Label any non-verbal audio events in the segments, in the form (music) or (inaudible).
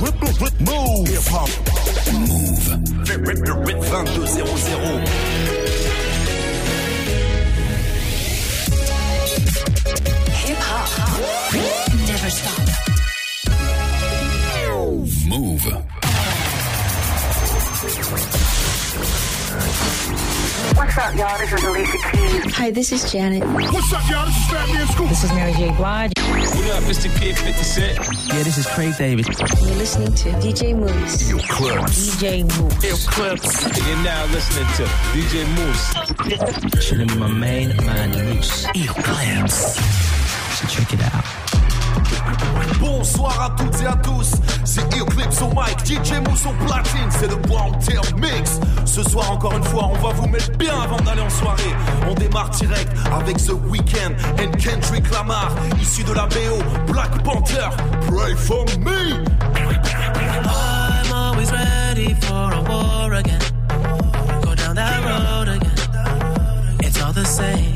Move. Hip hop. Move. 2200. Hip hop. Never stop. What's up, y'all? This is Alicia Keys. Hi, this is Janet. What's up, y'all? This is Fat Man Scoop. This is Mary J. Blige. What up, Mr. P 50 Cent? Yeah, this is Craig David. You're listening to DJ Mouss. Yo, clips. DJ Mouss. Hip Clips. And you're now listening to DJ Mouss. Chilling with my main man, Mouss. Yo, clips. So check it out. Bonsoir à toutes et à tous, c'est Earclips au mic, DJ Mousse platine, c'est le Brown Tail Mix. Ce soir encore une fois, on va vous mettre bien avant d'aller en soirée. On démarre direct avec The Weeknd and Kendrick Lamar, issu de la BO Black Panther. Pray for me. I'm always ready for a war again. Go down that road again. It's all the same.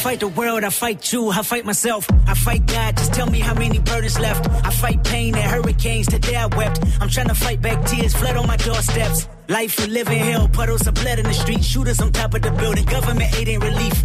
Fight the world, I fight you, I fight myself, I fight God. Just tell me how many burdens left. I fight pain and hurricanes. Today I wept. I'm trying to fight back tears, flood on my doorsteps. Life we live in hell, puddles of blood in the street, shooters on top of the building. Government aid ain't relief.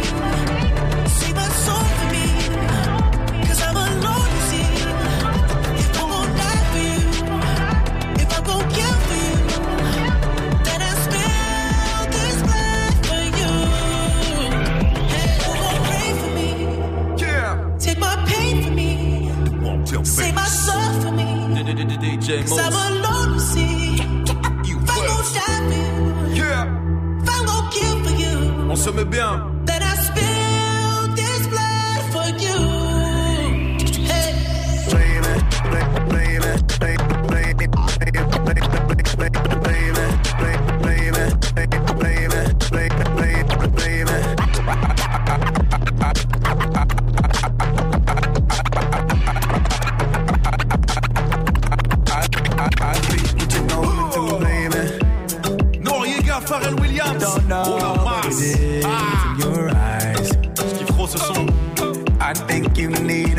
DJ Cause I'm Moose. alone to see. You If I'm gon' clips. die for you, Yeah. if I'm gon' kill for you. On se met bien.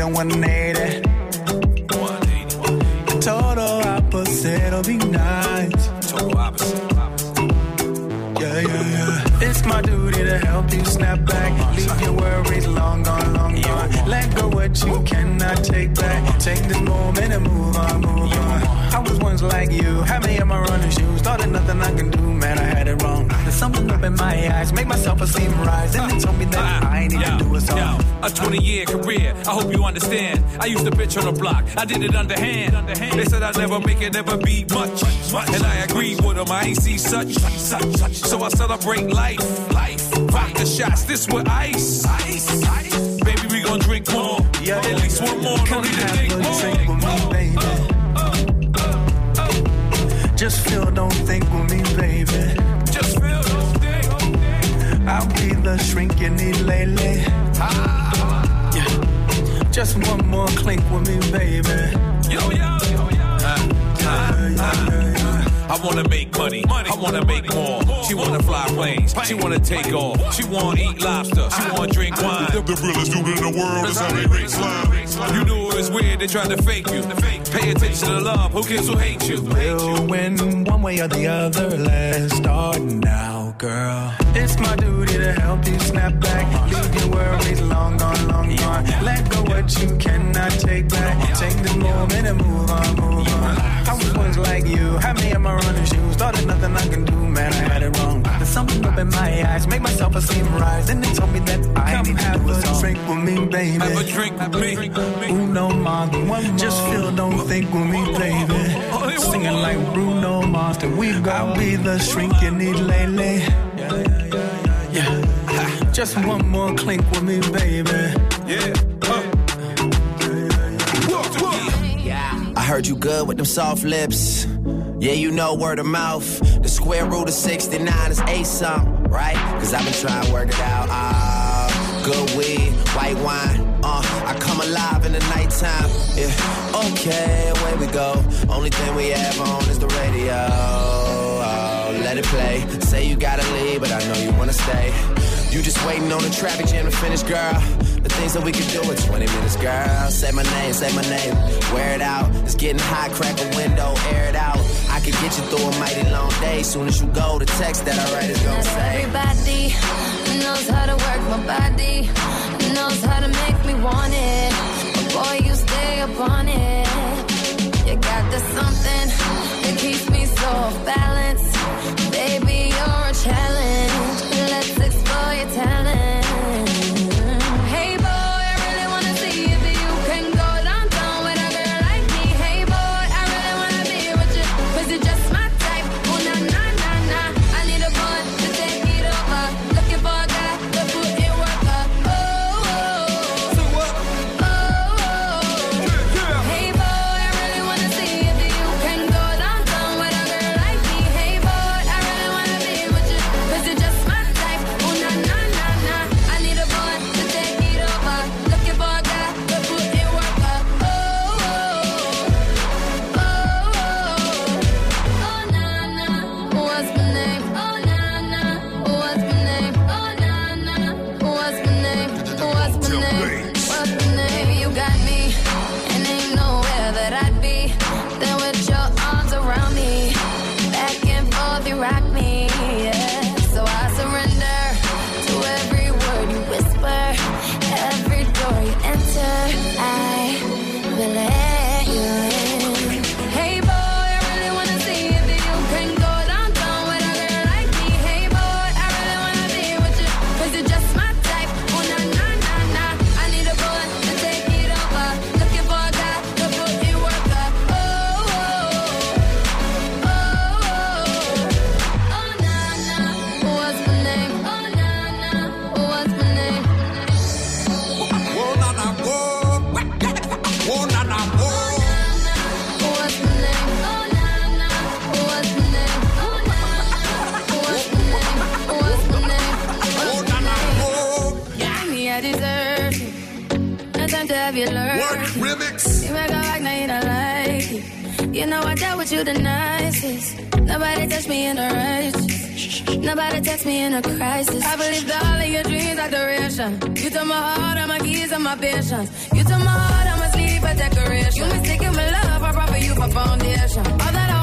A 180. To help you snap back. Leave your worries long gone, long gone. Let go what you cannot take back. Take this moment and move on, move on. I was once like you, had me in my running shoes. Thought that nothing I can do, man, I had it wrong. There's something up in my eyes, make my self-esteem rise. And they told me that I need to do it so. yo, a 20 year career. I hope you understand. I used to bitch on the block. I did it underhand. They said I'd never make it, never be much. And I agreed with them. I ain't see such. So I celebrate life. Life. Vodka shots. This with ice. Ice. Baby, we gon' drink more. Yeah. At least one more. Come need to think more. drink with me, oh, baby. Oh, oh, Just feel, don't think with me, baby. Just feel those things. I'll be the shrink you need lately. Ah. Yeah. Just one more clink with me, baby. Yo, yo, yo, yo. I wanna make money. I wanna make more. She wanna fly planes. She wanna take off. She wanna eat lobster. She wanna drink wine. The realest dude in the world is on the slime. You knew it was weird, they tried to fake you. Pay attention to love, who cares who hates you? We'll win one way or the other. Let's start now, girl. It's my duty to help you snap back. Leave your worries long gone, long gone. Let go what you cannot take back. Take this moment and move on, move on. I was once like you, had me in my running shoes. Thought there's nothing I can do, man, I had it wrong. There's something up in my eyes, make myself a seem rise. Then they told me that I Come need to have do a a song. drink with me, baby. Have a drink with me. Uno more than one more. Just feel, don't think with me, baby. Singing like Bruno Mars, then we gon' be the shrink you need lately. Yeah, yeah, yeah, yeah, yeah. Just one more clink with me, baby. Yeah. I heard you good with them soft lips. Yeah, you know word of mouth. Square root of 69 is a something, right? Cause I've been trying to work it out. Ah, good weed, white wine. Uh, I come alive in the nighttime. Yeah, okay, away we go. Only thing we have on is the radio. Oh, let it play. Say you gotta leave, but I know you wanna stay. You just waiting on the traffic jam to finish, girl. The things that we could do in 20 minutes, girl. Say my name, say my name. Wear it out. It's getting hot, crack a window, air it out. Get you through a mighty long day. Soon as you go, the text that I write is gonna say. Everybody knows how to work my body, knows how to make me want it. But boy, you stay up on it. You got this something that keeps me so off balance. Baby, you're a challenge. Let's explore your talent. You the nicest. Nobody touched me in a righteous. Nobody text me in a crisis. I believed all of your dreams are duration. You took my heart, all my keys, and my patience. You took my heart, I'ma sleep a decoration. You mistaken my love, I brought for you for foundation. All that I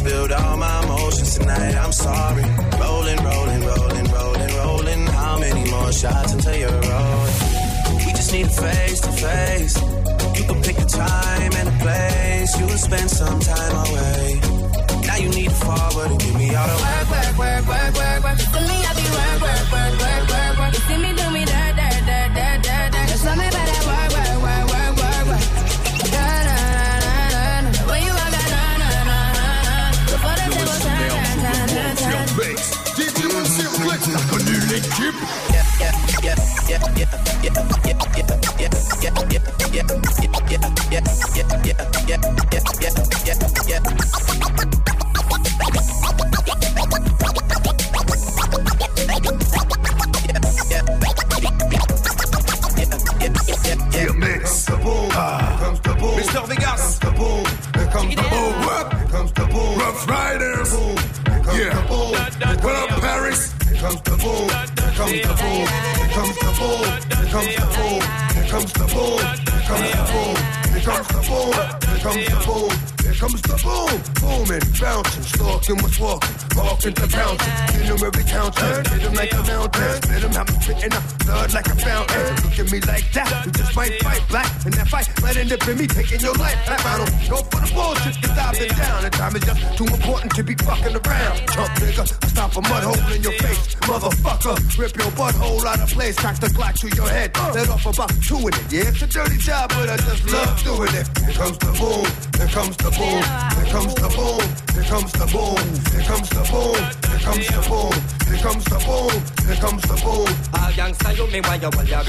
spilled all my emotions tonight. I'm sorry. Rolling, rolling, rolling, rolling, rolling. How many more shots until you're rolling? We just need a face to face. You can pick a time and a place. You will spend some time away. Now you need to forward and give me all the work, work, work, work, work, work. For me, I be work, work, work, work. Mr. Vegas. Here comes the boom. Here comes the boom. Rough Riders. Comes Yeah. What up, Paris? Here comes the boom. Here comes the boom. Here comes the boom. Booming, bouncing, stalking, what's walking, walking to bouncing. Hit him every counter, hit him like a mountain. Let him have me spitting up blood like a fountain. Me like that, you just might fight black. And that fight might end up in me taking your life. back. I don't go for the bullshit, cause I've been down. And time is just too important to be fucking around. Chump nigga, stop a mud hole in your face. Motherfucker, rip your butthole out of place, crack the Glock to your head. Let off about two in it. Yeah, it's a dirty job, but I just love doing it. Here comes the boom, here comes the boom, here comes the boom, here comes the boom, here comes the boom, here comes the boom, here comes the boom, here comes the boom. All gangsta, you me why you hold your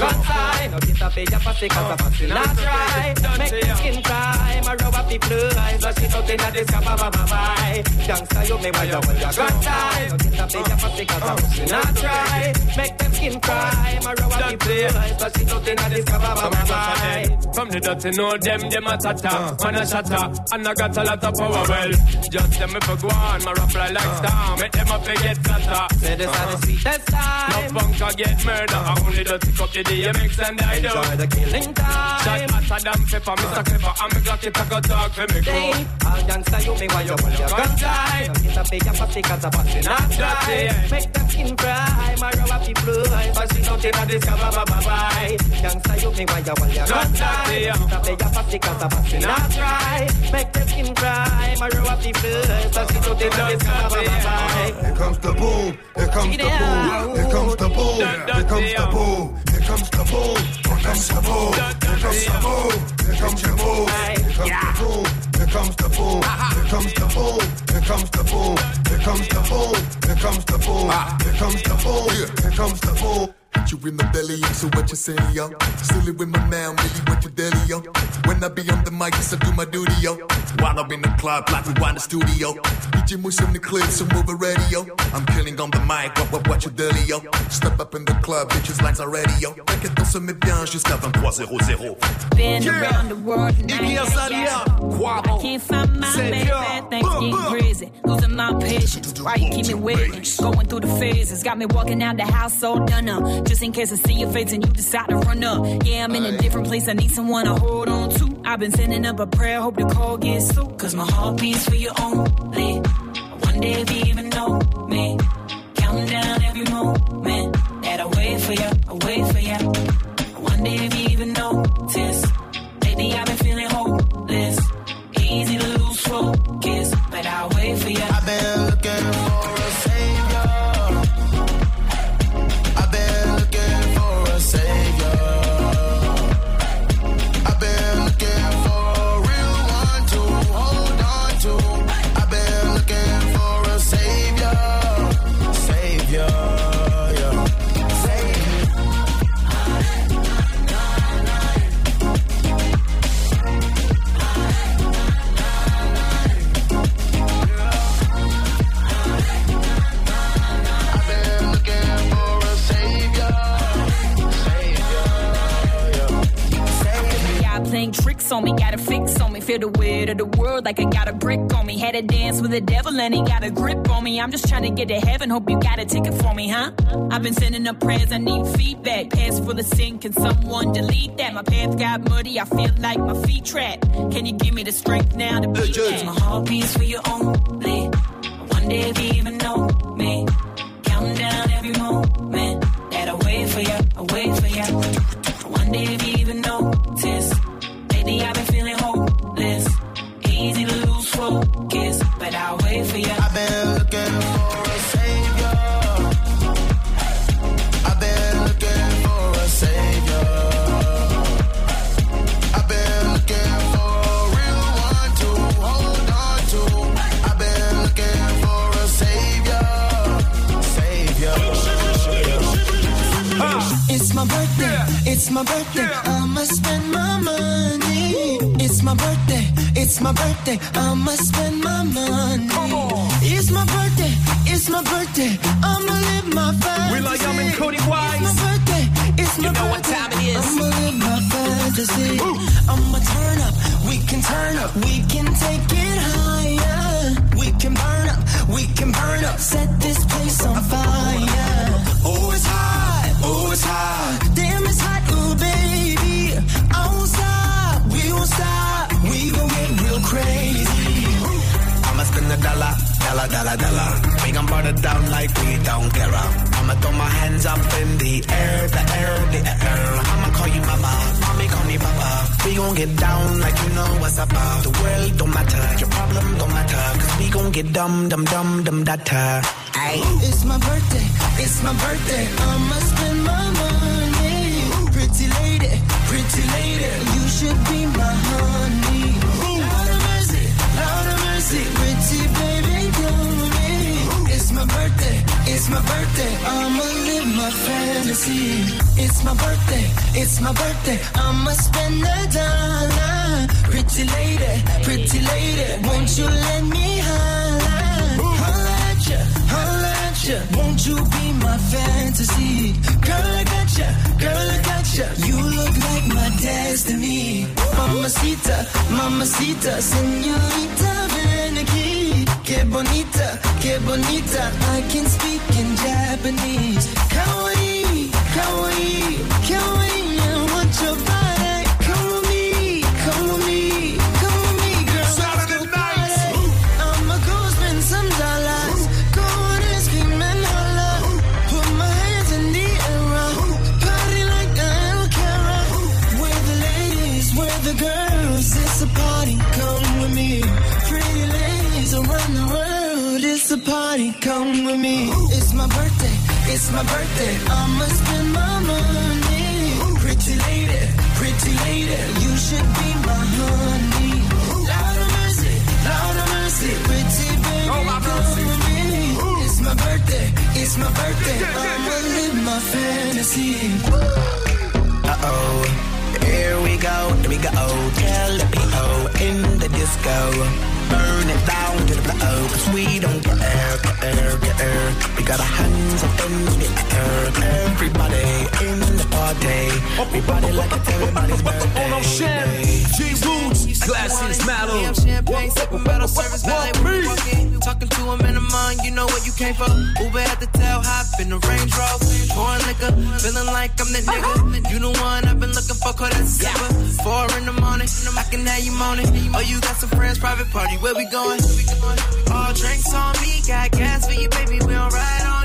fly. No get a pay up a sick as a vaccine. Not right. Make the skin cry. My rubber be blue eyes. But she don't think that this can baba bye. Gangsta you me while you hold your gun tight. No get a pay up a sick as a. Not right. Make them skin cry. My rubber be blue eyes. But she don't think that this can baba bye. From the dirty know them, them a tata. Uh. Man a shatter. And I got a lot of power. Well, just them if I go on. My rap like uh. star. Make them a forget tata. Say this are the sweetest time. No bunker get murder. I only dirty cup the day you them die Enjoy down. the killing time. Shot hotter than pepper, Mr. Clipper. I'm a Glock, it a go dog for me crew. I'll dance gangsta, you me while you pull your gun tight. It's a big pussy, cause a pussy not dry. Make them skin cry, my rubber be blue. But she don't even discover bye bye-bye. Dance Gangsta, you me while you pull your gun tight. It's a big pussy, cause a pussy not dry. Make them skin cry, my rubber be blue. But she don't even discover bye bye-bye. Here comes the boom, here comes the boom, here comes the boom, here comes the boom comes the boom, here comes the boom, here comes the boom, here comes the boom, here comes the boom, here comes the boom, here comes the boom, here comes the boom, here comes the boom, here comes the boom, here comes the boom, here comes the boom. Hit you in the belly, so what you say, yo? Silly with my man, really what you deli, yo? When I be on the mic, yes, I do my duty, yo. While I'm in the club, like we in the studio. DJ Mouss on the clip, so move the radio. I'm killing on the mic, what, what, what you deli, yo? Step up in the club, bitches lines are ready, yo. T'inquiète, on se met bien jusqu'à 23.00. Been around the world and I ain't Ibiza got Sadia, I Quavo, can't find my baby, Savior, things getting crazy. Losing my patience, why you keep me waiting? Going through the phases, got me walking out the house so done up. Just in case I see your face and you decide to run up. Yeah, I'm in a different place, I need someone to hold on to. I've been sending up a prayer, hope the call gets through. Cause my heart beats for you only. One day if you even know me, counting down every moment that I wait for you, I wait for you. One day if you on me, got a fix on me. Feel the weight of the world like I got a brick on me. Had to dance with the devil and he got a grip on me. I'm just trying to get to heaven, hope you got a ticket for me, huh? I've been sending up prayers, I need feedback. Past full of sin, can someone delete that? My path got muddy, I feel like my feet trapped. Can you give me the strength now to beat that? My heart beats for you only. One day if you even know me, counting down every moment that I wait for you, I wait for you. One day if you my birthday. I'ma spend my money. It's my birthday, it's my birthday. I'ma live my fantasy. We like I'm in Cody Wise. It's my birthday, it's my You know birthday. what time it is. I'ma live my fantasy. I'ma turn up, we can turn up, we can take throw my hands up in the air, the air, the air. I'ma call you mama, mommy call me papa. We gon' get down like you know what's up. The world don't matter, your problem don't matter. Cause we gon' get dumb, dumb, dumb, dumb, data. Ayy. It's my birthday, it's my birthday. I'ma spend my money. Pretty lady, pretty lady, you should be my it's my birthday. I'ma live my fantasy. It's my birthday, it's my birthday. I'ma spend a dollar. Pretty lady, pretty lady, won't you let me holla? Holla at ya, holla at ya. Won't you be my fantasy? Girl, I got ya, girl, I got ya. You look like my destiny. Mamacita, mamacita, señorita, ven. Que bonita, que bonita. I can speak in Japanese. Kawaii, kawaii, kawaii. It's a party, come with me. It's my birthday, it's my birthday. I'ma spend my money. Pretty lady, pretty lady, you should be my honey. Lord of mercy, Lord of mercy, pretty baby, come with me. It's my birthday, it's my birthday. I'ma live my fantasy. Uh oh, here we go, here we go. Tell the people in the disco. Burn it down to the floor, cause we don't care, care, care. We got our hands up in the air. Everybody in the party. Everybody like it's everybody's birthday. Oh, On Shem, G Roots, glasses, mallow. Champagne, sipping bottle service, valet we. Talking to him in the mind, you know what you came for. Uber at the tail, hop in the Range Rover. Pouring liquor, feeling like I'm the nigga. You the one I've been looking for, call that December. Four in the morning, I can have you moaning. Oh, you got some friends, private party, where we going? All drinks on me, got gas for you, baby, we don't ride on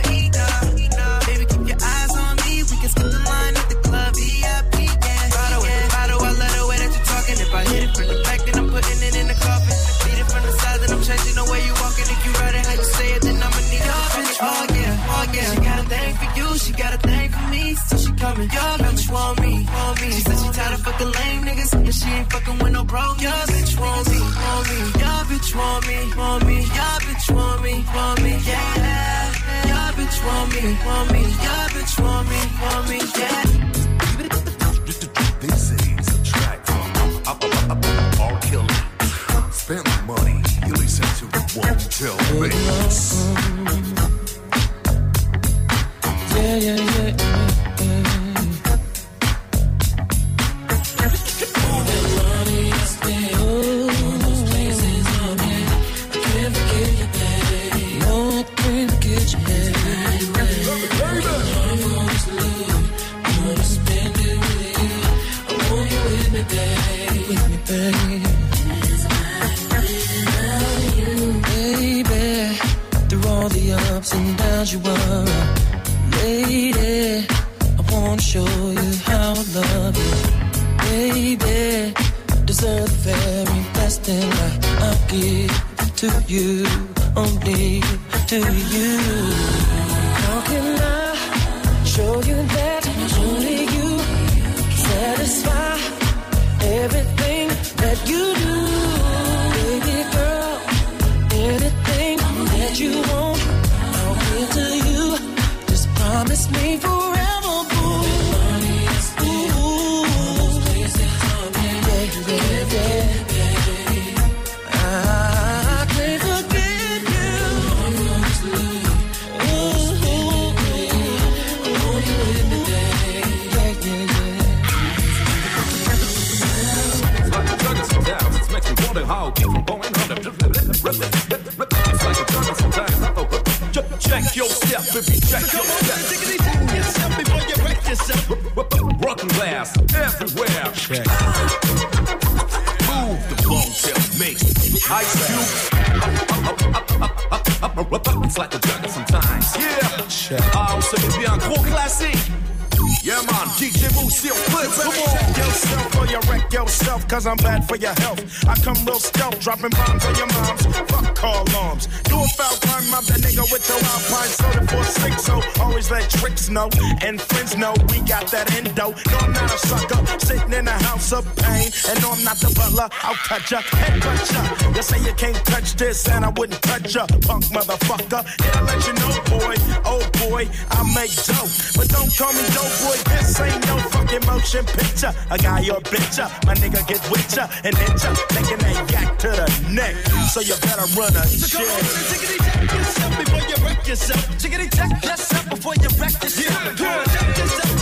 cause I'm bad for your health. I come real stealth, dropping bombs on your moms. Fuck call alarms. Do a foul crime, I'm that nigga with your alpine soda for six. So always let tricks know and friends know we got that endo. No, I'm not a sucker, sitting in a house of pain. And no, I'm not the butler, I'll cut ya, head cut ya. You say you can't touch this, and I wouldn't touch ya, punk motherfucker. And I let you know, boy, oh boy, I make dope. But don't call me dope boy, this ain't no fucking motion picture. I got your bitch, ya, my nigga get with ya and hit ya, taking that yak to the neck. So you better run a So shit. tickety check yourself before you wreck yourself. Tickety check yourself before you wreck yourself. Come on, check yourself before you wreck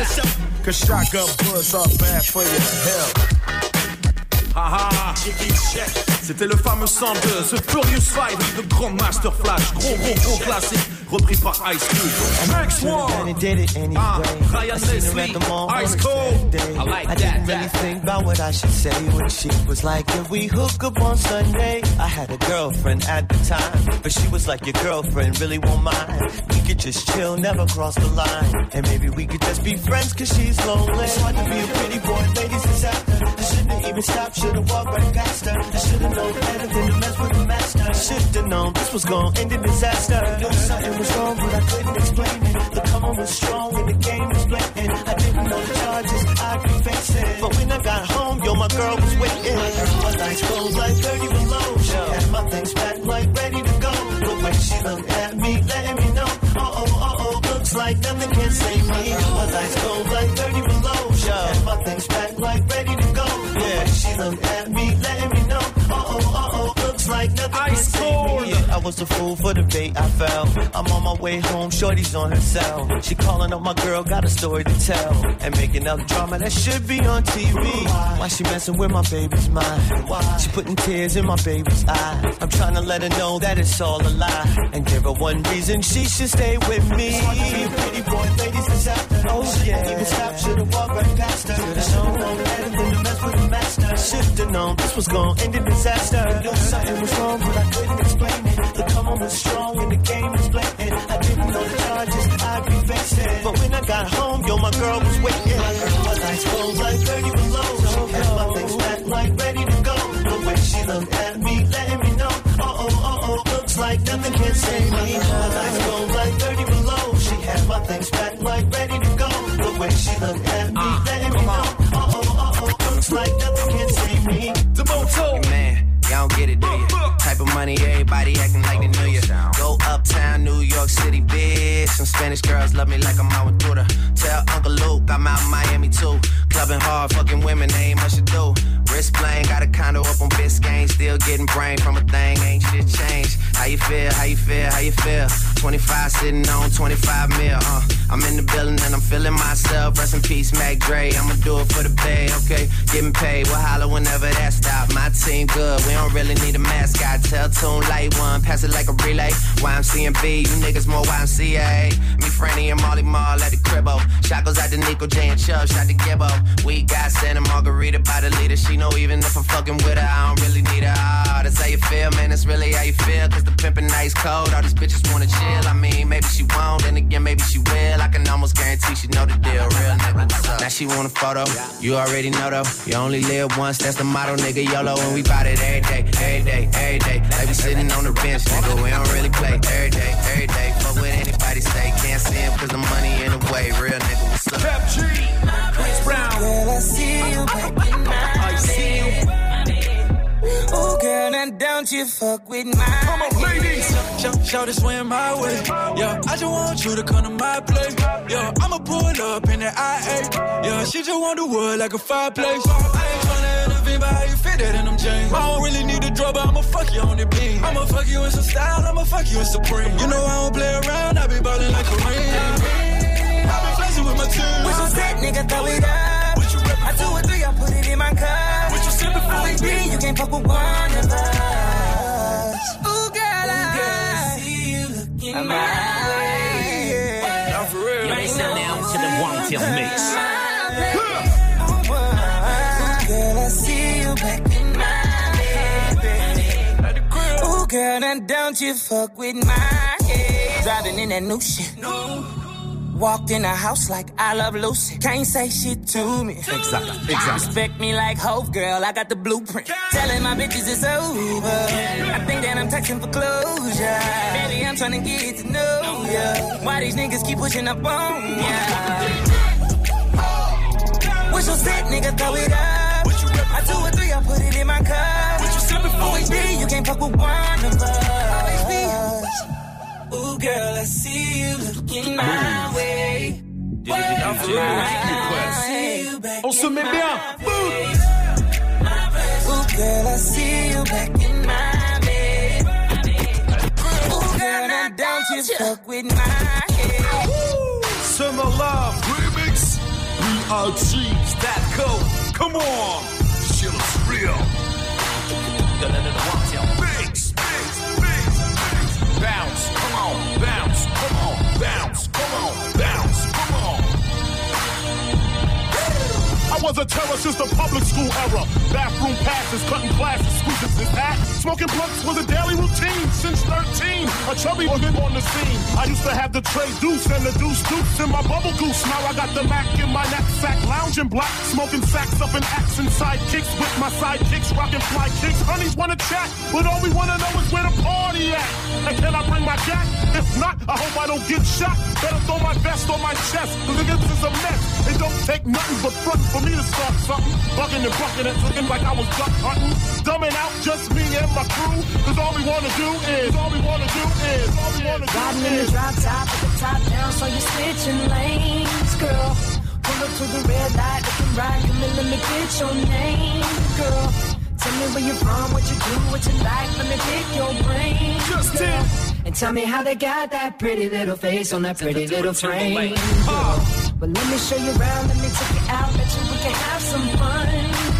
yourself. Cause shotgun bullets are bad for your health. Haha, c'était le fameux 102, The Furious Five, le grand Master Flash, gros gros gros classique, repris par Ice Cube. Next one, ah, Ryan Leslie, Ice Cold. I like I that. didn't really think about what I should say when she was like, Can we hook up on Sunday? I had a girlfriend at the time, but she was like, Your girlfriend really won't mind. We could just chill, never cross the line. And maybe we could just be friends cause she's lonely. It's hard to be a pretty boy, ladies is after. I shouldn't even stop, should've walked right past her. I should've known better than to mess with the master. Should've known this was gonna end in disaster. Knew something was wrong, but I couldn't explain it. The karma was strong and the game was blatant. I didn't know the charges I'd be facing. But when I got home, yo, my girl was waiting. My lights closed like 30 below. She had my things packed like ready to go. But when she looked at me, letting me know, uh oh, uh oh, looks like nothing can save me. My lights closed like 30 below. She had my things packed like ready to go. But when she looked at was a fool for the bait I fell. I'm on my way home, shorty's on her cell. She calling up my girl, got a story to tell. And making up drama that should be on TV. Why she messing with my baby's mind? Why she putting tears in my baby's eyes? I'm trying to let her know that it's all a lie. And give her one reason she should stay with me. Pretty boy, ladies is after. Oh yeah. Even stop, should've walked right past her. Should've known better than to with the master. Should've known this was gonna end in disaster. Knew something was wrong, but I couldn't explain it. The karma was strong and the game was blatant. I didn't know the charges I'd be facing. But when I got home, yo, my girl was waiting. My lights closed like 30 below. She had my things packed like ready to go. The way she looked at me, letting me know, uh oh, uh oh, looks like nothing can save me. My lights closed like 30 below. She had my things packed like ready to go. The way she looked at me, letting me know, uh uh looks like save me. Hey, man, y'all don't get it, do you? Type of money, everybody acting like they knew you. Go uptown, New York City, bitch. Some Spanish girls love me like I'm out with. Tell Uncle Luke I'm out in Miami too. Clubbing hard, fucking women, they ain't much to do. Wrist playing, got a condo up on Biscayne. Still getting brain from a thing, ain't shit changed. How you feel, how you feel, how you feel? 25 sitting on 25 mil, uh. I'm in the building and I'm feeling myself. Rest in peace, Mac Dre. I'ma do it for the bay, okay? Getting paid, we'll holler whenever that stop. My team good, we don't really need a mascot. Tell Tune Light One, pass it like a relay. YMC and B, you niggas more YMCA. Me, Franny, and Mally Mall at the cribbo. Shot goes out to Nico J and Chubb, shot to Gibbo. We got Santa Margherita by the leader. She know even if I'm fucking with her, I don't really need it all. That's how you feel, man. That's really how you feel. Cause the pimpin' nice cold. All these bitches wanna chill. I mean, maybe she won't, then again, maybe she will. I can almost guarantee she know the deal. Real nigga, what's up? Now she want a photo. You already know though. You only live once, that's the motto, nigga. YOLO, and we bout it every day, every day, every day. Like we sitting on the bench, nigga. We don't really play every day, every day. Fuck what anybody say. Can't see him cause the money in the way. Real nigga, what's up? Kap G, Chris Brown. Girl, I see you back in my I see you. Oh, girl, now don't you fuck with my Come on, ladies. Show, show this swim my way. Yeah, I just want you to come to my place. Yeah, I'ma pull up in the IA. Yeah, she just want the wood like a fireplace. I ain't tryna intervene, but how you fit that in them jeans? I don't really need the drug, but I'ma fuck you on the beam. I'ma fuck you in some style, I'ma fuck you in supreme. You know I don't play around, I be ballin' like a ring. I be flexing with my team. With your set, nigga, throw it up. I do a three, I put it in my cup. What you sippin' you can't fuck with one of us. Ooh, girl, I see you looking my way. Now for real. Yo, listen now to the one till mix. Girl, I see you back in my bed. Ooh, girl, now don't you fuck with my head. Driving in that new shit. Walked in the house like I love Lucy. Can't say shit to me. Exactly, exactly. Respect me like Hope, girl. I got the blueprint. Telling my bitches it's over. I think that I'm texting for closure. Baby, I'm trying to get to know ya. Why these niggas keep pushing up on ya? What's your set, nigga? Throw it up. I do a three, I put it in my cup. What you sippin' for? OHB, you can't fuck with one of us. Ooh, girl, I see you looking my way. On se met bien. Boom. Ooh, girl, I see you back in my bed. Ooh, girl, now don't you fuck with my head. Summer Love Remix. BRG. Statco. Come on. This shit looks real. Bounce, come on, bounce, come on, bounce, was a terror since the public school era. Bathroom passes, cutting classes, squeezing his hat. Smoking blunts was a daily routine since 13. A chubby organ on the scene. I used to have the tray deuce and the deuce deuce in my bubble goose. Now I got the Mac in my knapsack, lounging black, smoking sacks up in accent sidekicks with my sidekicks, rocking fly kicks. Honeys wanna chat, but all we wanna know is where the party at. And can I bring my jack? If not, I hope I don't get shot. Better throw my vest on my chest, cause this is a mess. It don't take nothing but front for me to start something. Bugging and bucking and looking like I was duck hunting. Dumbing out just me and my crew, cause all we wanna do is, all we wanna do is, all we wanna do Riding in the is. drop top with the top down, so you're switching lanes, girl. Pull up to the red light, looking right, come and let me get your name, girl. Tell me where you're from, what you do, what you like, let me pick your brain, just girl. And tell me how they got that pretty little face on that pretty little frame, girl. But let me show you around, let me take you out, bet you we can have some fun,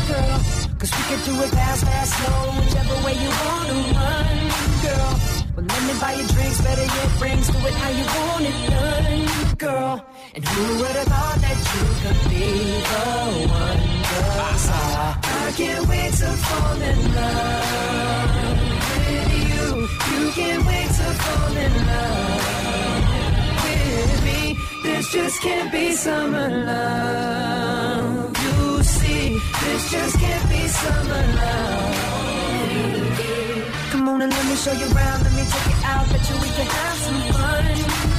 girl. Cause we can do it fast, fast, slow, whichever way you wanna run, girl. Well, let me buy you drinks, better yet, rings, do it how you want it done, girl. And who would have thought that you could be the one, girl? I, I can't wait to fall in love with you. You can't wait to fall in love. This just can't be summer love. You see, this just can't be summer love. Come on and let me show you around. Let me take you out. Bet you we can have some fun,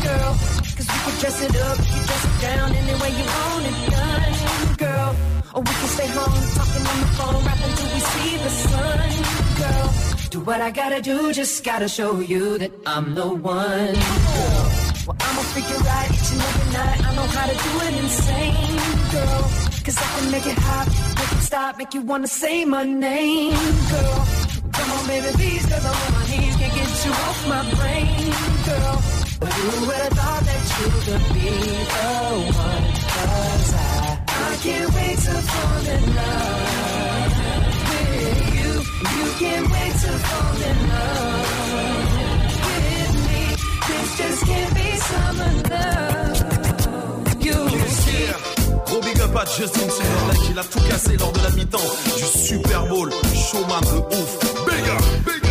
girl. Cause we can dress it up, can dress it down any way you want it done, girl. Or we can stay home, talking on the phone, rapping till we see the sun, girl. Do what I gotta do, just gotta show you that I'm the one, girl. Well, I'ma figure out each and every night. I know how to do it insane, girl. Cause I can make it hot, make it stop, make you wanna say my name, girl. Come on, baby, please, cause I'm on my knees, can't get you off my brain, girl. But who would have thought that you could be the one? Cause I, I can't wait to fall in love with you. You can't wait to fall in love just can't be summer love. You. Gros big up à Justin Timberlake, il a tout cassé lors de la mi-temps du Super Bowl. Showman de ouf. Big up, big up.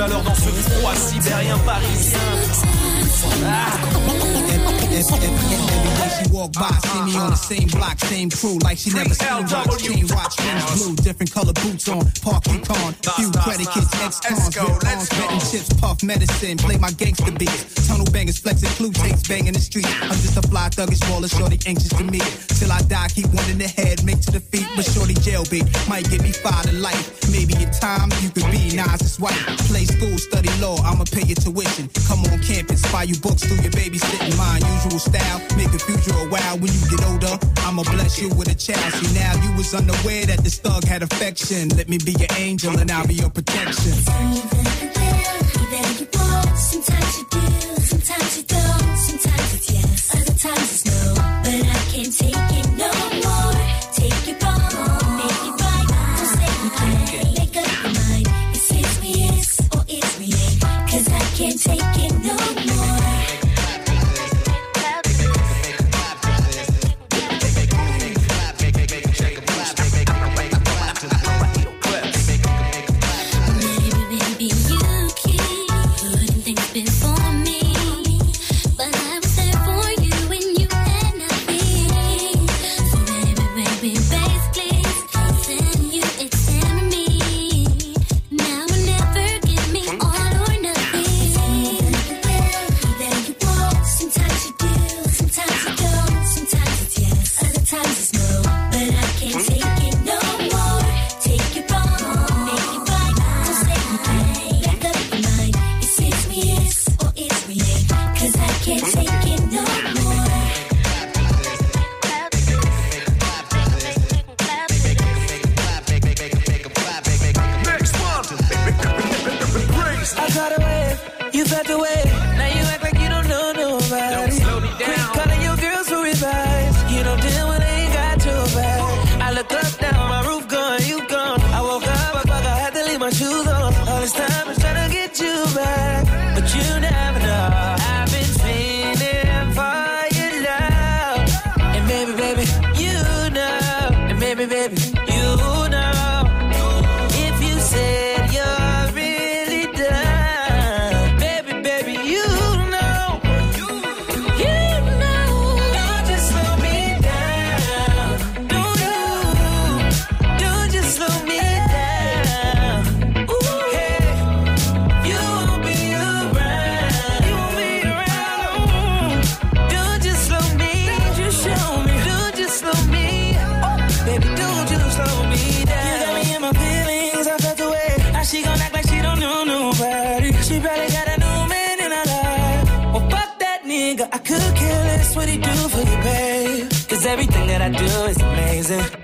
chaleur dans ce froid sibérien parisien. Every day she walk by, see me on the same block, same crew, like she never seen Can't watch, pins blue, different color boots on, parky con, few predicates, ex-cons, red arms, betting chips, puff medicine, play my gangster beats. Tunnel bangers flexing, clue tapes banging the street. I'm just a fly thug, it's all shorty anxious to me. Till I die, keep one in the head, make to the feet. But shorty jailbait might get me fired to life. Maybe in time you could be Nas's wife. Play school, study law, I'ma pay your tuition. Come on campus, buy you books do your babysitting. My unusual style, make the future a wow. When you get older, I'ma bless you with a child. See now you was unaware that this thug had affection. Let me be your angel and I'll be your protection. Sometimes it's yes, other times it's no, but I can't take it. Amazing.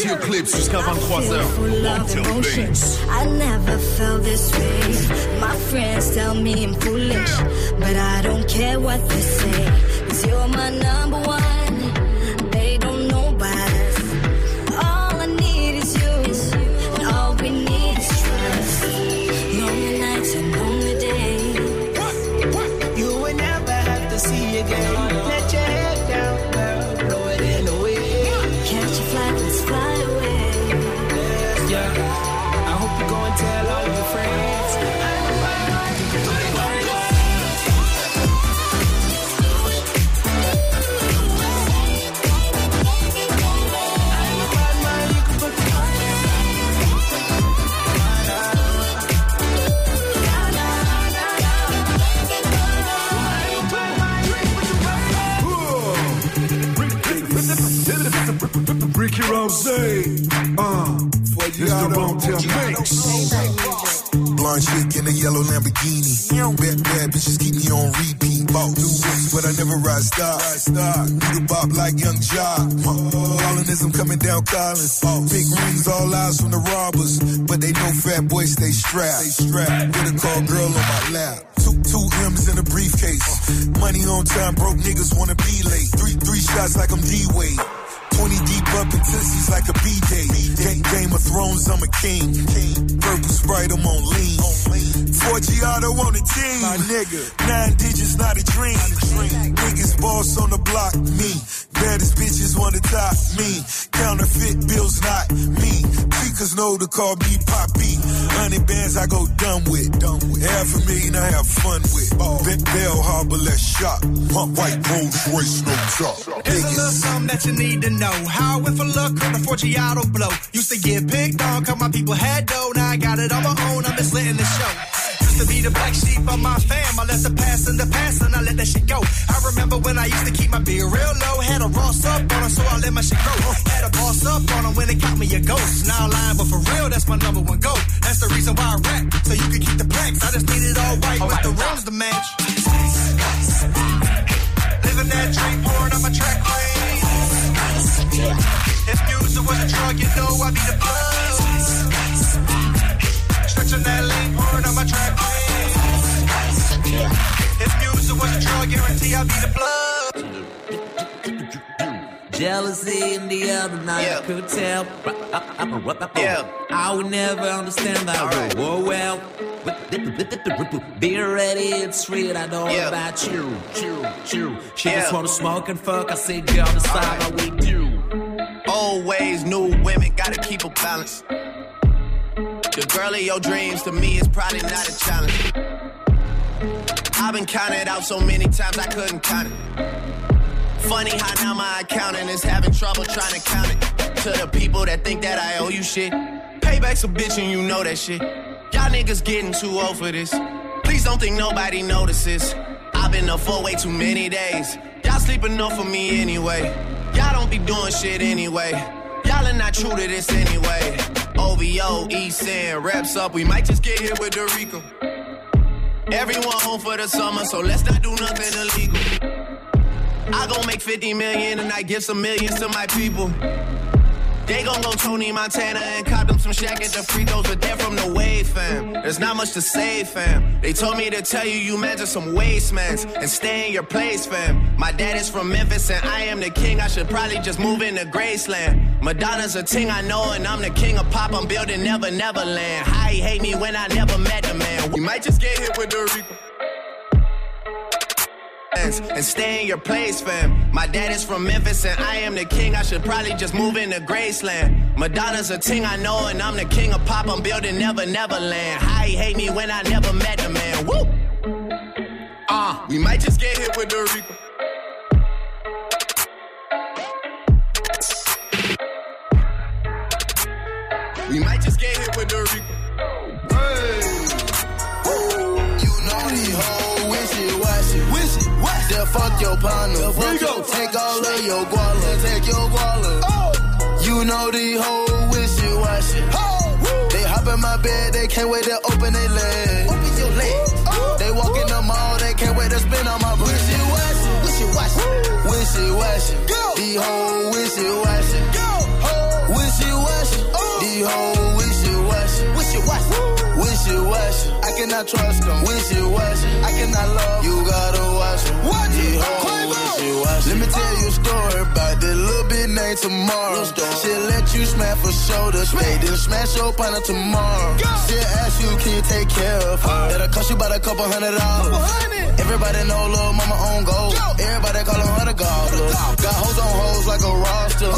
DJ Moussi Eclipse jusqu'à 23h. Full of emotion. I never felt this way. My friends tell me I'm foolish, but I don't care what they say. Cause you're my number Blonde chick in a yellow Lamborghini. Bad, bad bitches keep me on repeat. Bought new whips, but I never ride stock. Need a bop like Yung Joc. Calling as I'm coming down Collins. Big rings, all eyes from the robbers. But they know fat boys stay strapped. Stay strapped. With a call girl on my lap. Two, two M's in a briefcase. Money on time, broke niggas wanna be late. Three, three shots like I'm D-Wade. 20 deep up in tussies like a B-Day. Game, Game of Thrones, I'm a king. Purple Sprite, I'm on lean. Forgiato on the team. My nigga. Nine digits, not a dream. Biggest boss on the block, me. Baddest bitches wanna top me. Counterfeit bills, not me. Speakers know to call me Poppy. Hundred bands I go dumb with. Dumb with. Half a million I have fun with. Bet Bal Harbour, let's shop. Pump white Rolls Royce, no top. Here's a little something that you need to know. How I went for luck on the Forgiato blow. Used to get picked on, cause my people had dough. Now I got it on my own, I'm just letting it show. Used to be the black sheep of my fam. I let the past in the past and I let that shit go. I remember when I used to keep my beer real low. Had a Ross up on her, so I let my shit go. Had a boss up on her when it got me a ghost. Now I'm lying, but for real, that's my number one goal. That's the reason why I rap, so you can keep the plaques. I just need it all white with the rims to match. Living that dream, pouring on my track oh, queen. If music was a drug, you know I'd be the plug. Stretching that lean, pouring on my track. If music what's the drug? Guarantee I'll be the plug. Jealousy in the other night, I could tell. Yeah. I would never understand that. Whoa, well. Be ready, it's real. I know all about you. Chew, chew. She just wanna smoke and fuck. I say, girl, decide how we do. New women, gotta keep a balance. The girl of your dreams to me is probably not a challenge. I've been counted out so many times I couldn't count it. Funny how now my accountant is having trouble trying to count it. To the people that think that I owe you shit. Payback's a bitch and you know that shit. Y'all niggas getting too old for this. Please don't think nobody notices. I've been up for way too many days. Y'all sleep enough for me anyway. Y'all don't be doing shit anyway. Are not true to this anyway. OVO, East End, wraps up. We might just get hit with the Rico. Everyone home for the summer, so let's not do nothing illegal. I gon' make 50 million and I give some millions to my people. They gon' go Tony Montana and cop them some shack at the free throws, but they're from the wave, fam. There's not much to say, fam. They told me to tell you you measure some wastemans and stay in your place, fam. My dad is from Memphis and I am the king. I should probably just move into Graceland. Madonna's a ting I know and I'm the king of pop. I'm building Never Neverland. How he hate me when I never met the man. We might just get hit with the Rico and stay in your place, fam. My dad is from Memphis and I am the king. I should probably just move into Graceland. Madonna's a ting I know and I'm the king of pop. I'm building Never Neverland. How he hate me when I never met the man. Woo! Uh, we might just get hit with the reaper. We might just get hit with the Rico. Fuck your partner. Fuck your, take all of your guala. Take your guala. Oh. You know these hoes wishy washy. Oh, they hop in my bed. They can't wait to open their legs. Open your legs. Oh. They walk in the mall. They can't wait to spin on my bread. Wishy washy. Wishy washy. Wishy washy. These hoes wishy washy. Wishy washy. These hoes wishy cannot trust them. Wishy washy. I cannot love. You gotta watch them. Watch wishy washy. Let me tell you a story about this little bit named tomorrow. She'll let you smash for shoulder. Stay then smash your partner tomorrow. She'll ask you, can you take care of her? Uh. That'll cost you about a couple hundred dollars. Everybody know little mama on gold. Everybody calling her the gobbler. Got hoes on hoes like a roster.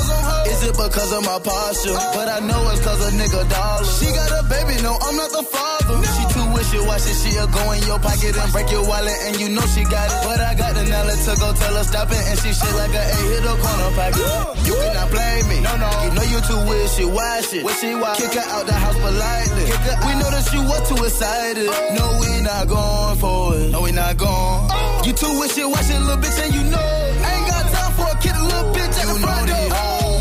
Is it because of my posture? Uh. But I know it's cause a nigga dollar. She got a baby, no, I'm not the father. She too wishy it. she'll go in your pocket and break your wallet, and you know she got it. But I got the knowledge to go tell her stop it, and she shit like a eight hit corner pocket. You cannot blame me, no, no. You know you too wishy washy. Wishy washy. Kick her out the house politely. We know that you was too excited. No, we not going for it. No, we not going. Oh. You too wishy washy, little bitch, and you know. Ain't got time for a kid, a little bitch at the front door.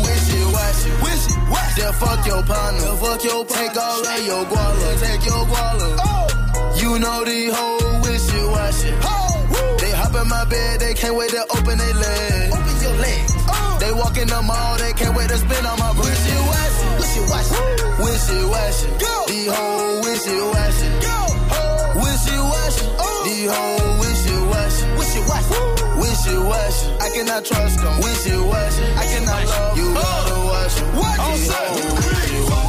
Wishy washy, wishy washy. They'll fuck your partner. They'll fuck your partner. Take all of your guala. Take your guala. Oh. You know these hoes wishy washy. They hop in my bed, they can't wait to open their legs. Open your legs. They walk in the mall, they can't wait to spin on my bread. Wishy washy, wishy washy, wishy washy. These hoes wishy washy. Wishy washy, these hoes wishy washy. Wishy washy, wishy washy. I cannot trust them. Wishy washy, I cannot love. You gotta watch them. These hoes wishy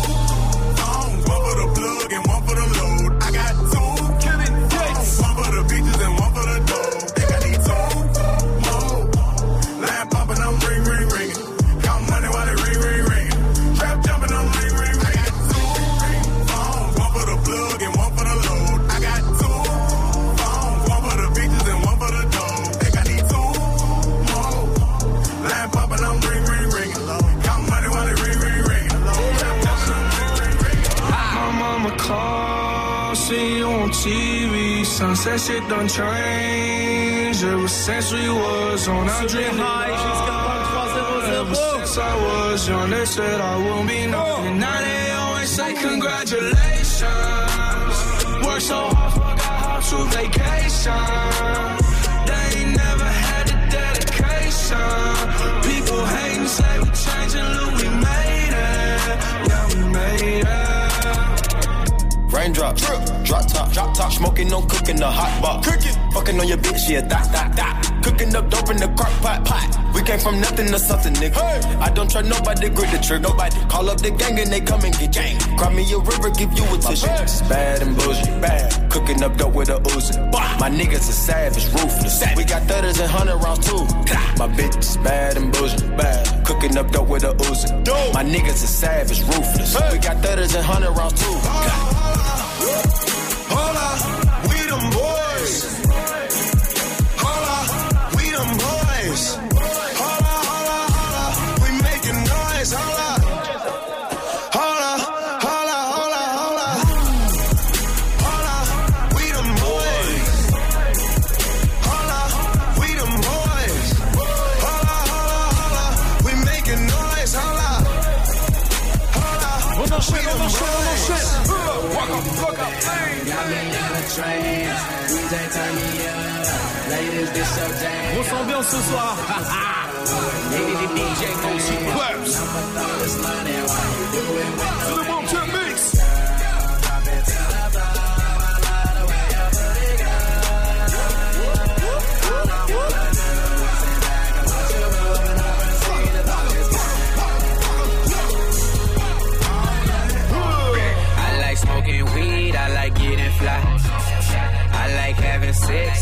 done changed. Ever since we was on our dream Ever since I was young, they said I won't be nothing. Now they always say congratulations. Work so hard, forgot how to vacation. They ain't never had the dedication. People hating, say we changing, look, we made it. Yeah, we made it. Raindrop, drip, drop top, drop top, smoking, no cooking, the hot box. Cooking, Fucking on your bitch, yeah, dot, dot, dot. Cooking up dope in the crock pot, pot. We came from nothing to something, nigga. I don't trust nobody, grip the trigger. Nobody call up the gang and they come and get gang. Cry me a river, give you a tissue. Bad and bougie, bad. Cooking up dope with a Uzi. My niggas are savage, ruthless. We got thudders and hundred rounds too. My bitch is bad and bougie, bad. Cooking up dope with a Uzi. My niggas are savage, ruthless. We got thudders and hundred rounds too. Grosse ambiance ce soir. (laughs)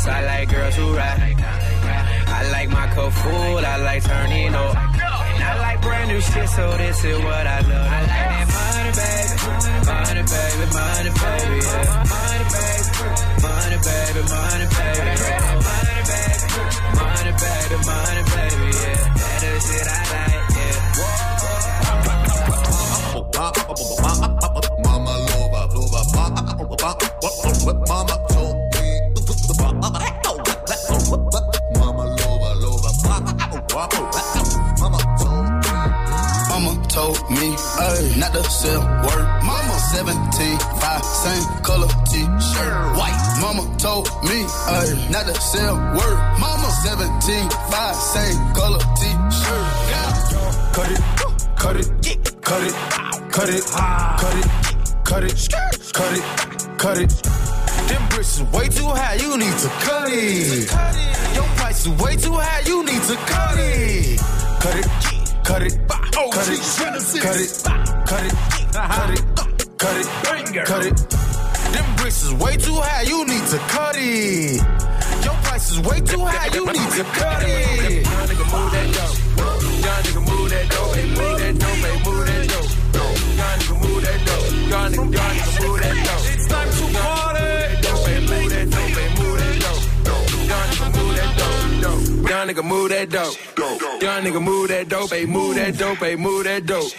I like girls who ride. I like my cup full, I like turning up. And I like brand new shit, so this is what I love. I like that money, baby. Money, baby, money, baby, yeah. Money, baby. Money, baby, money, baby. yeah. Money, baby. Money, baby, money, baby, yeah. That the shit I like, yeah. Mama loba, loba, mama ayy, not to sell word. Mama 17, 5, same color t-shirt, white. Mama told me, ayy, not to sell word. Mama 17, 5, same color t-shirt. Cut it, cut it, cut it, cut it, cut it, cut it, cut it, cut it. Them bricks is way too high, you need to cut it. Your price is way too high, you need to cut it. Cut it, cut it, Oh, cut it, cut it, cut it, uh-huh. cut it, cut it, cut it. Them bricks is way too high, you need to cut it. Your price is way too high, you need to cut it. Young nigga move that dope. Young nigga move that dope. Hey, move that dope. Hey, move that dope. Young nigga move that dope. Young nigga, young nigga move that dope. It's time to party. Move that dope. Hey, move that dope. Young nigga move that dope. Young nigga move that dope. Young nigga move that dope. Hey, move that dope. Hey, move that dope.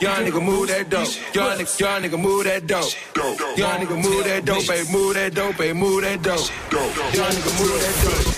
Young nigga move that dope. Young nigga, young nigga move that dope. Young nigga move that dope. Hey, move that dope. Hey, move that dope. Young nigga move that dope.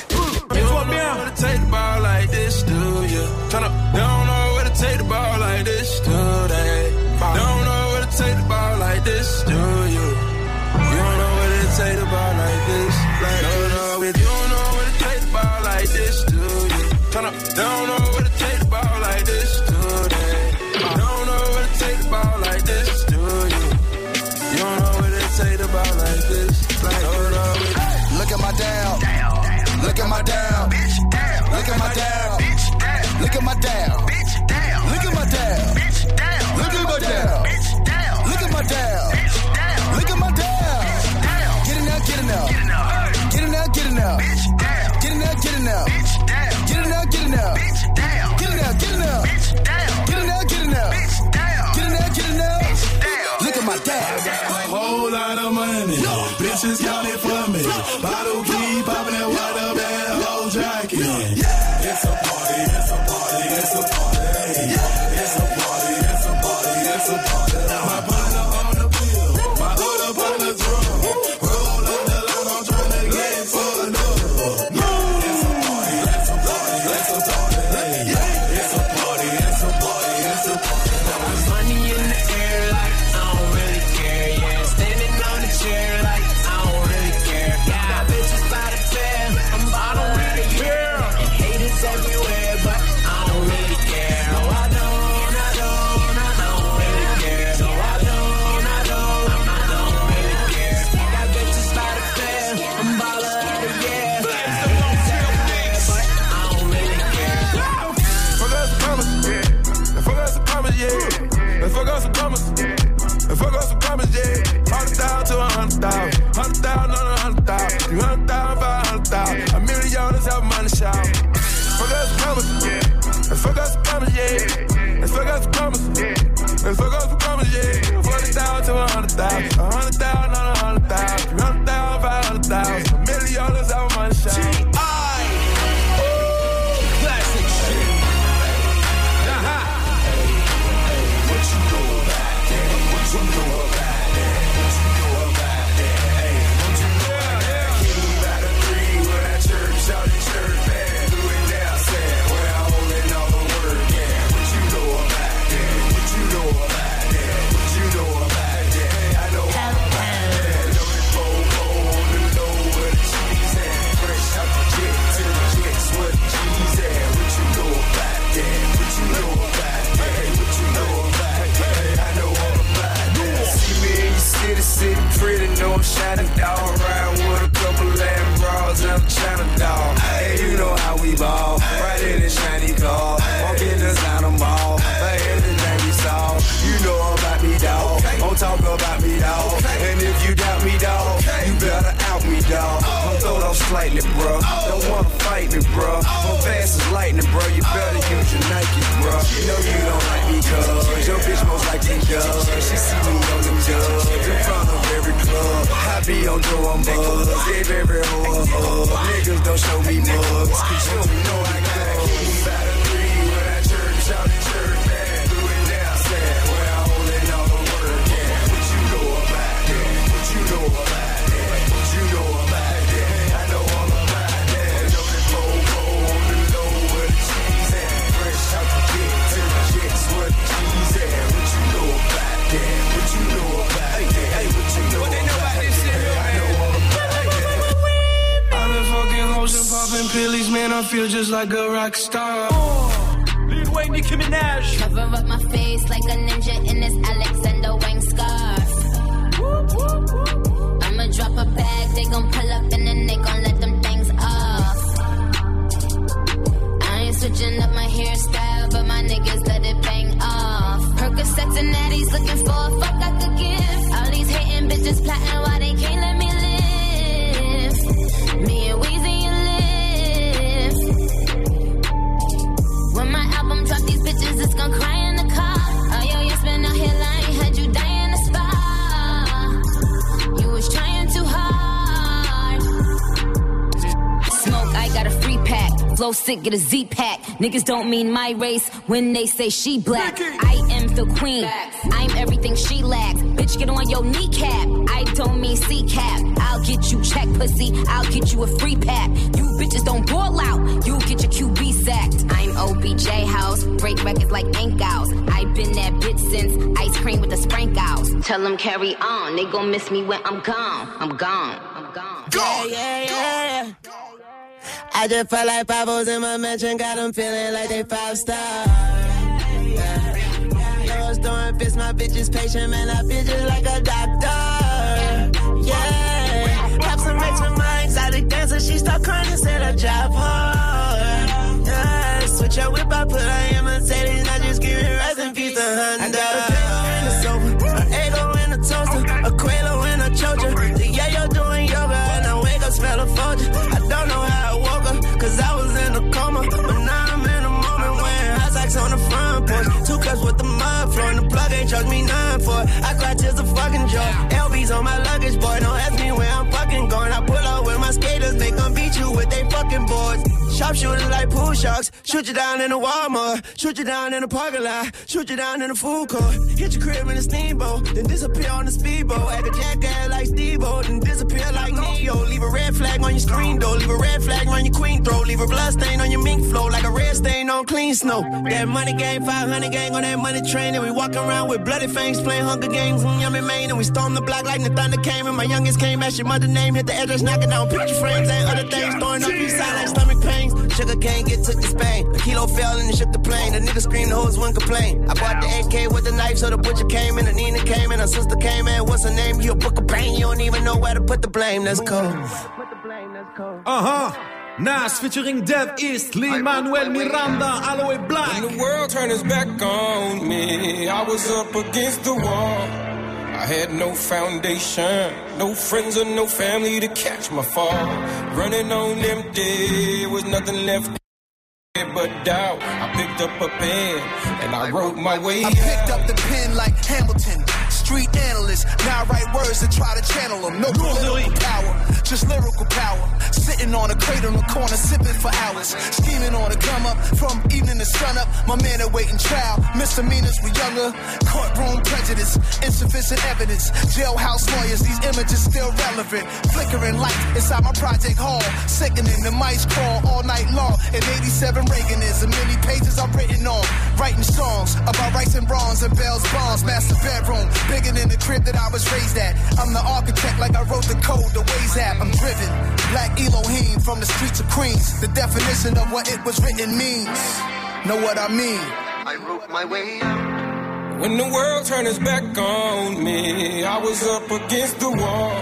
Me, bro. I'm fast as lightning, bro. You better use your Nike, bro. You know you don't like me, cuz your bitch most likely does. She see me on them jugs in front of every club. I be on Joe, I'm buzz. Gave every hoe a hug. Niggas don't show me mugs. Cause you don't know I got popping pillies, man. I feel just like a rock star. Lil Wayne, Nicki Minaj. Cover up my face like a ninja in this Alexander Wang scarf. I'ma drop a bag, they gon' pull up and then they gon' let them things off. I ain't switching up my hairstyle, but my niggas let it bang off. Percocets and Natties looking for a fuck I could give. All these hating bitches plotting why pack. Flow sick, get a Z pack. Niggas don't mean my race when they say she black. I am the queen. I'm everything she lacks. Bitch, get on your kneecap. I don't mean C cap. I'll get you check pussy. I'll get you a free pack. You bitches don't ball out. You get your QB sacked. I'm OBJ house. Break records like ink outs. I've been that bitch since ice cream with the sprinkles. Tell them carry on. They gon' miss me when I'm gone. I'm gone. I'm gone. Yeah, yeah, yeah. I just felt like Pablo's in my mansion, got them feeling like they five stars. Yeah. Nose doing fits, my bitch is patient, man. I feel just like a doctor. Yeah. Pop some with my exotic dancer, she start crying and said I drive hard. Yeah. Switch her whip, I put her in Mercedes, I just give it rest in peace to Honda. Tears a. LB's on my luggage, boy. Don't Sharpshooter like pool sharks. Shoot you down in a Walmart. Shoot you down in a parking lot. Shoot you down in a food court. Hit your crib in a steamboat. Then disappear on the speedboat. Act a jackass like Steve-O. Then disappear like Neo. Leave a red flag on your screen door. Leave a red flag on your queen throw. Leave a blood stain on your mink flow. Like a red stain on clean snow. That money game, 500 gang on that money train. And we walk around with bloody fangs playing Hunger Games in Yummy Maine. And we storm the block like the thunder came. And my youngest came, asked your mother name. Hit the address, knocking down picture frames and other things. Throwing up out like stomach pains. Sugar cane get took to Spain. A kilo fell and it shook the plane. The nigga screamed, the hoes wouldn't complain. I bought the AK with the knife, so the butcher came in. And Nina came in, her sister came in. What's her name? You a book of pain. You don't even know where to put the blame. That's cold. Uh huh. Nas featuring Dave East, Lin-Manuel Miranda, Aloe Blacc. When the world turned its back on me, I was up against the wall. I had no foundation, no friends or no family to catch my fall. Running on empty, was nothing left but doubt. I picked up a pen and I wrote my way I picked up the pen like Hamilton, street analyst. Now I write words to try to channel them. No political power, just lyrical power. Sitting on a crate on the corner, sipping for hours. Scheming on a come up from evening to sun up. My man awaiting trial. Misdemeanors were younger. Courtroom prejudice, insufficient evidence. Jailhouse lawyers, these images still relevant. Flickering light inside my project hall. Sickening the mice crawl all night long. In 87 Reaganism, many pages I've written on. Writing songs about rights and wrongs and bells, bonds. Master bedroom, bigger than the crib that I was raised at. I'm the architect like I wrote the code, the Waze app. I'm driven. Black Elohim from the streets of Queens. The definition of what it was written means. Know what I mean? I wrote my way out. When the world turned its back on me, I was up against the wall.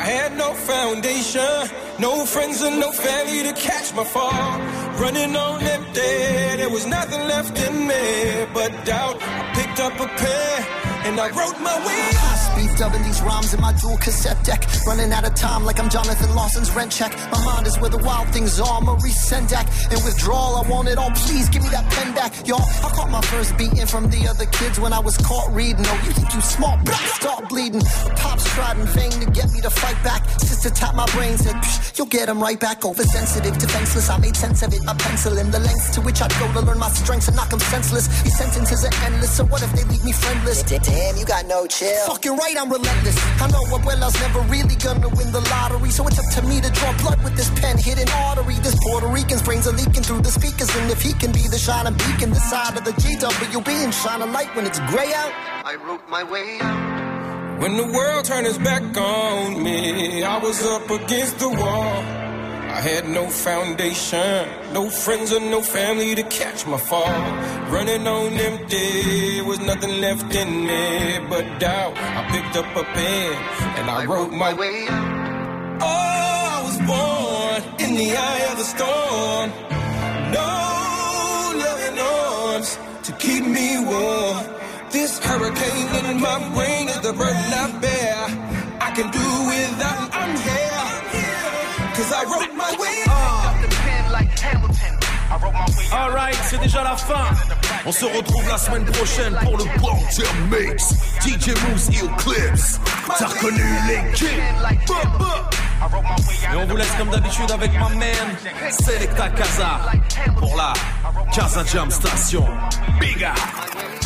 I had no foundation, no friends and no family to catch my fall. Running on empty, there was nothing left in me but doubt. I picked up a pen and I wrote my way High speed dubbing these rhymes in my dual cassette deck. Running out of time like I'm Jonathan Larson's rent check. My mind is where the wild things are. Maurice Sendak. In withdrawal, I want it all. Please give me that pen back. Y'all, I caught my first beating from the other kids when I was caught reading. Oh, you think you smart? Black start bleeding. Pops tried in vain to get me to fight back. Sister tapped my brain, said, Psh, you'll get 'em right back. Oversensitive, defenseless. I made sense of it. My pencil in the lengths to which I'd go to learn my strengths and knock 'em senseless. These sentences are endless. So what if they leave me friendless? Damn, you got no chill. Fucking right, I'm relentless. I know Abuela's never really gonna win the lottery, so it's up to me to draw blood with this pen hidden artery. This Puerto Rican's brains are leaking through the speakers, and if he can be the shining beacon, the side of the GWB and shine a light when it's gray out. I wrote my way out. When the world turned its back on me, I was up against the wall. I had no foundation, no friends or no family to catch my fall. Running on empty, was nothing left in me but doubt. I picked up a pen and I, wrote my way out. Oh, I was born in the eye of the storm. No loving arms to keep me warm. This hurricane in my brain is the burden I bear. I can do without, I'm here. Cause I wrote my way Alright, c'est déjà la fin. On se retrouve la semaine prochaine pour le Banter Mix. DJ Moose Eclipse. T'as reconnu les kings. Et on vous laisse comme d'habitude avec ma man, Selecta Casa, pour la Casa Jam Station. Big up!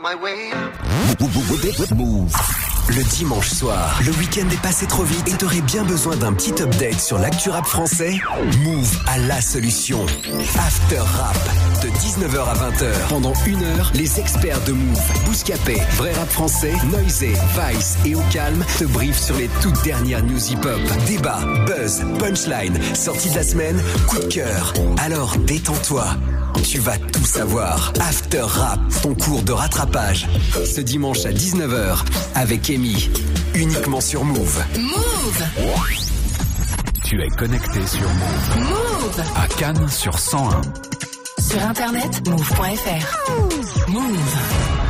My way out. Mouv'. Le dimanche soir, le week-end est passé trop vite et t'aurais bien besoin d'un petit update sur l'actu rap français? Move a la solution. After Rap. De 19h à 20h. Pendant une heure, les experts de Move, Bouscapé, Vrai Rap Français, Noisé, Vice et Au Calme te briefent sur les toutes dernières news hip-hop. Débat, buzz, punchline, sortie de la semaine, coup de cœur. Alors détends-toi. Tu vas tout savoir. After Rap, ton cours de rattrapage. Ce dimanche à 19h avec Uniquement sur Move. Move Tu es connecté sur Move. Move À Cannes sur 101. Sur internet, move.fr. Move